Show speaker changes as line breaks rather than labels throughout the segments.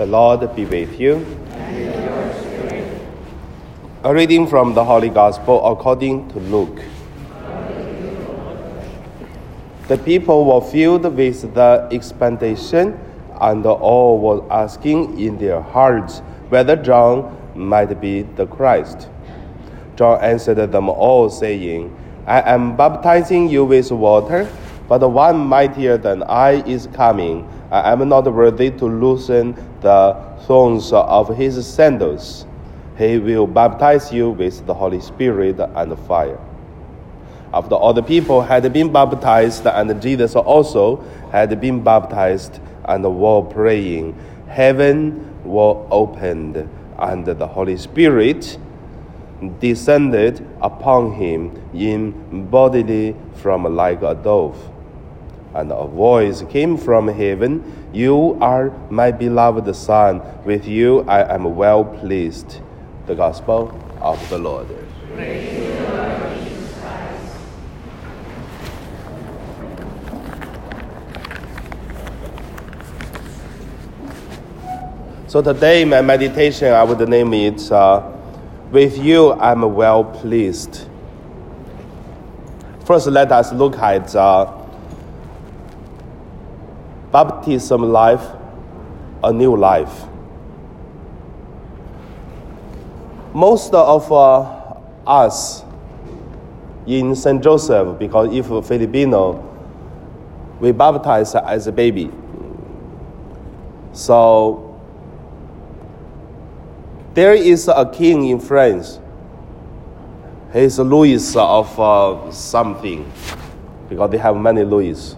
The Lord be with you. A reading from the Holy Gospel according to Luke. The people were filled with the expectation, and all were asking in their hearts whether John might be the Christ. John answered them all, saying, I am baptizing you with water, but one mightier than I is coming. I am not worthy to loosen the thongs of his sandals. He will baptize you with the Holy Spirit and fire. After all the people had been baptized, and Jesus also had been baptized, and were praying, heaven was opened, and the Holy Spirit descended upon him in bodily form like a dove. And a voice came from heaven You are my beloved Son, with you I am well pleased. The Gospel of the Lord. So today, my meditation, I would name it uh, With You I'm Well Pleased. First, let us look at uh, baptism life, a new life. Most of uh, us in St. Joseph, because if Filipino, we baptize as a baby. So there is a king in France. He's Louis of uh, something, because they have many Louis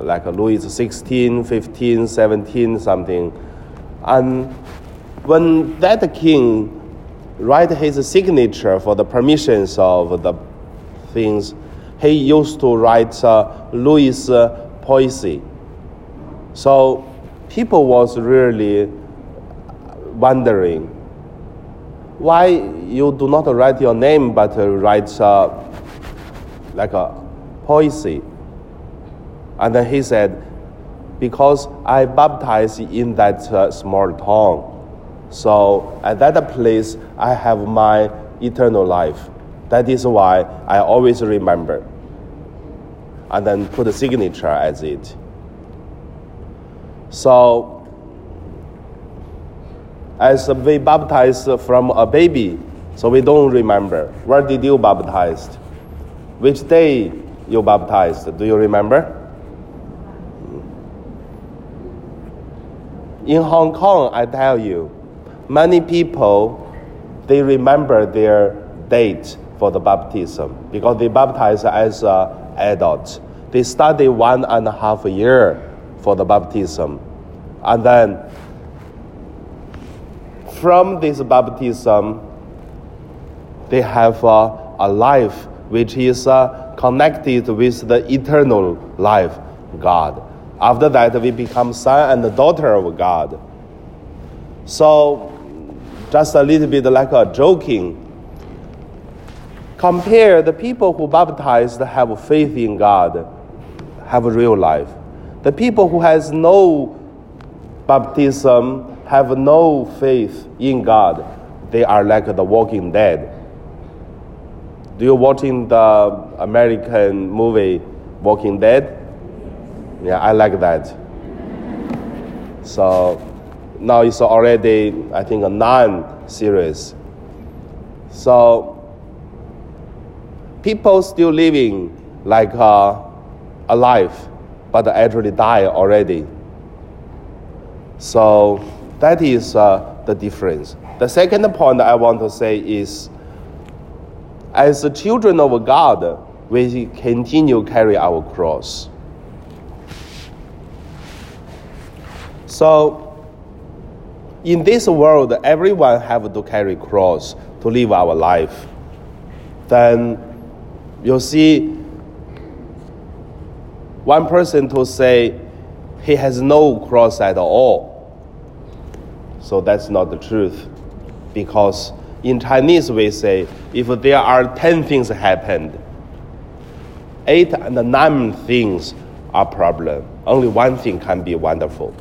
like Louis 16, 15, 17, something. And when that king write his signature for the permissions of the things, he used to write uh, Louis uh, Poissy. So people was really wondering why you do not write your name but write uh, like a Poissy. And then he said, Because I baptized in that uh, small town. So at that place, I have my eternal life. That is why I always remember. And then put a signature as it. So, as we baptize from a baby, so we don't remember. Where did you baptize? Which day you baptized? Do you remember? In Hong Kong, I tell you, many people they remember their date for the baptism because they baptize as uh, adults. They study one and a half year for the baptism, and then from this baptism, they have uh, a life which is uh, connected with the eternal life, God. After that, we become son and daughter of God. So, just a little bit like a joking. Compare the people who baptized have faith in God, have a real life. The people who has no baptism have no faith in God. They are like the walking dead. Do you watching the American movie Walking Dead? Yeah, I like that. So now it's already, I think, a nine series. So people still living like uh, alive, but actually die already. So that is uh, the difference. The second point I want to say is, as the children of God, we continue carry our cross. So, in this world, everyone have to carry cross to live our life. Then you see one person to say he has no cross at all. So that's not the truth. Because in Chinese we say if there are ten things happened, eight and nine things are problem. Only one thing can be wonderful.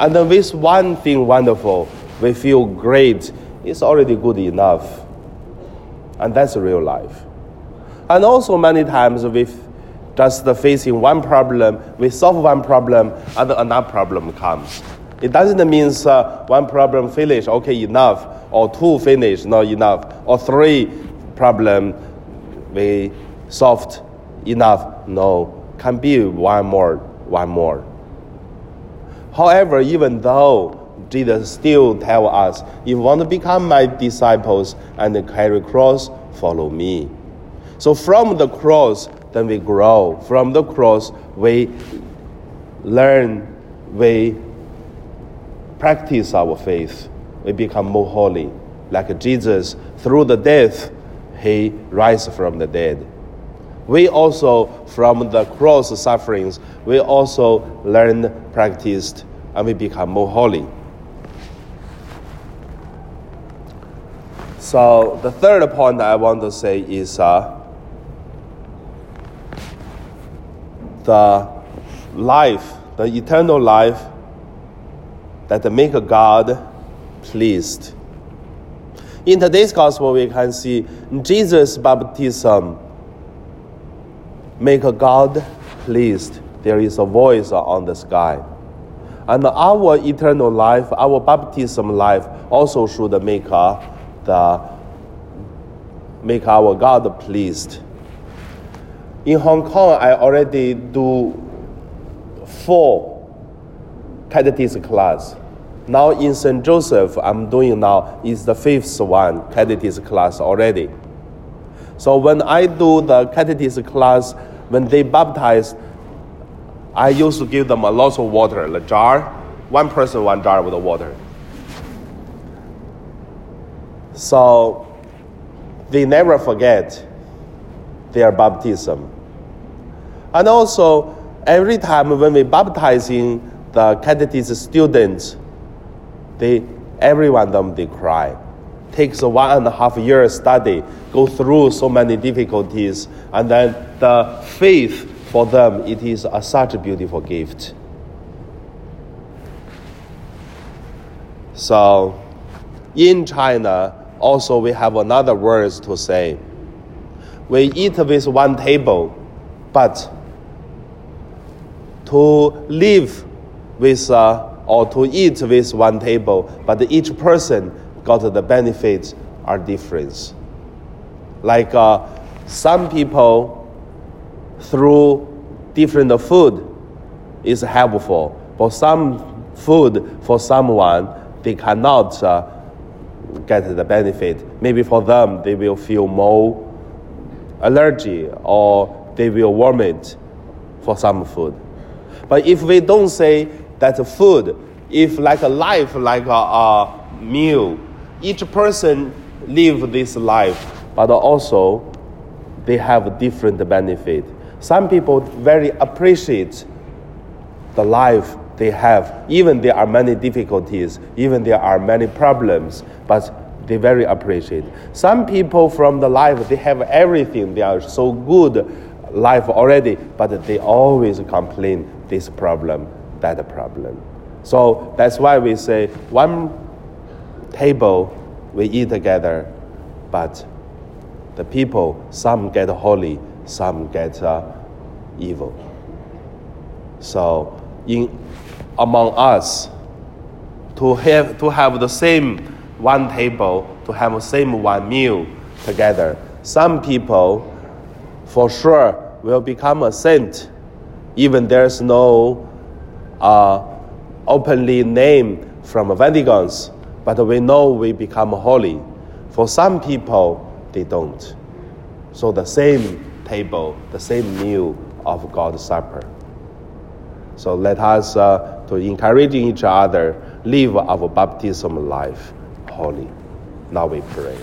And with one thing wonderful, we feel great. It's already good enough. And that's real life. And also, many times, with just facing one problem, we solve one problem, and another problem comes. It doesn't mean uh, one problem finish, okay, enough, or two finish, not enough, or three problem we solved enough. No, can be one more, one more. However, even though Jesus still tell us, if you want to become my disciples and carry cross, follow me. So from the cross, then we grow. From the cross, we learn, we practice our faith. We become more holy. Like Jesus, through the death, he rises from the dead. We also, from the cross sufferings, we also learn, practiced, and we become more holy. So the third point I want to say is uh, the life, the eternal life that make God pleased. In today's gospel, we can see Jesus' baptism make God pleased. There is a voice on the sky. And our eternal life, our baptism life, also should make uh, the make our God pleased. In Hong Kong, I already do four catechism class. Now in St. Joseph, I'm doing now is the fifth one, catechism class already. So when I do the catechism class, when they baptize, I used to give them a lot of water, the jar, one person, one jar with the water. So they never forget their baptism. And also, every time when we baptizing the catechism students, they every one of them they cry. Takes a one and a half year study, go through so many difficulties, and then the faith for them it is a, such a beautiful gift. So, in China, also we have another words to say. We eat with one table, but to live with uh, or to eat with one table, but each person got the benefits are different. Like uh, some people through different food is helpful, but some food for someone they cannot uh, get the benefit. Maybe for them they will feel more allergy or they will vomit for some food. But if we don't say that food, if like a life, like a, a meal, each person live this life, but also they have different benefit. Some people very appreciate the life they have, even there are many difficulties, even there are many problems, but they very appreciate. Some people from the life they have everything, they are so good life already, but they always complain this problem, that problem. So that's why we say one table we eat together, but the people some get holy, some get uh, evil. So in among us to have to have the same one table, to have the same one meal together. Some people for sure will become a saint, even there's no uh, openly name from Vaticans, but we know we become holy. For some people, they don't. So the same table, the same meal of God's supper. So let us uh, to encouraging each other live our baptism life holy. Now we pray.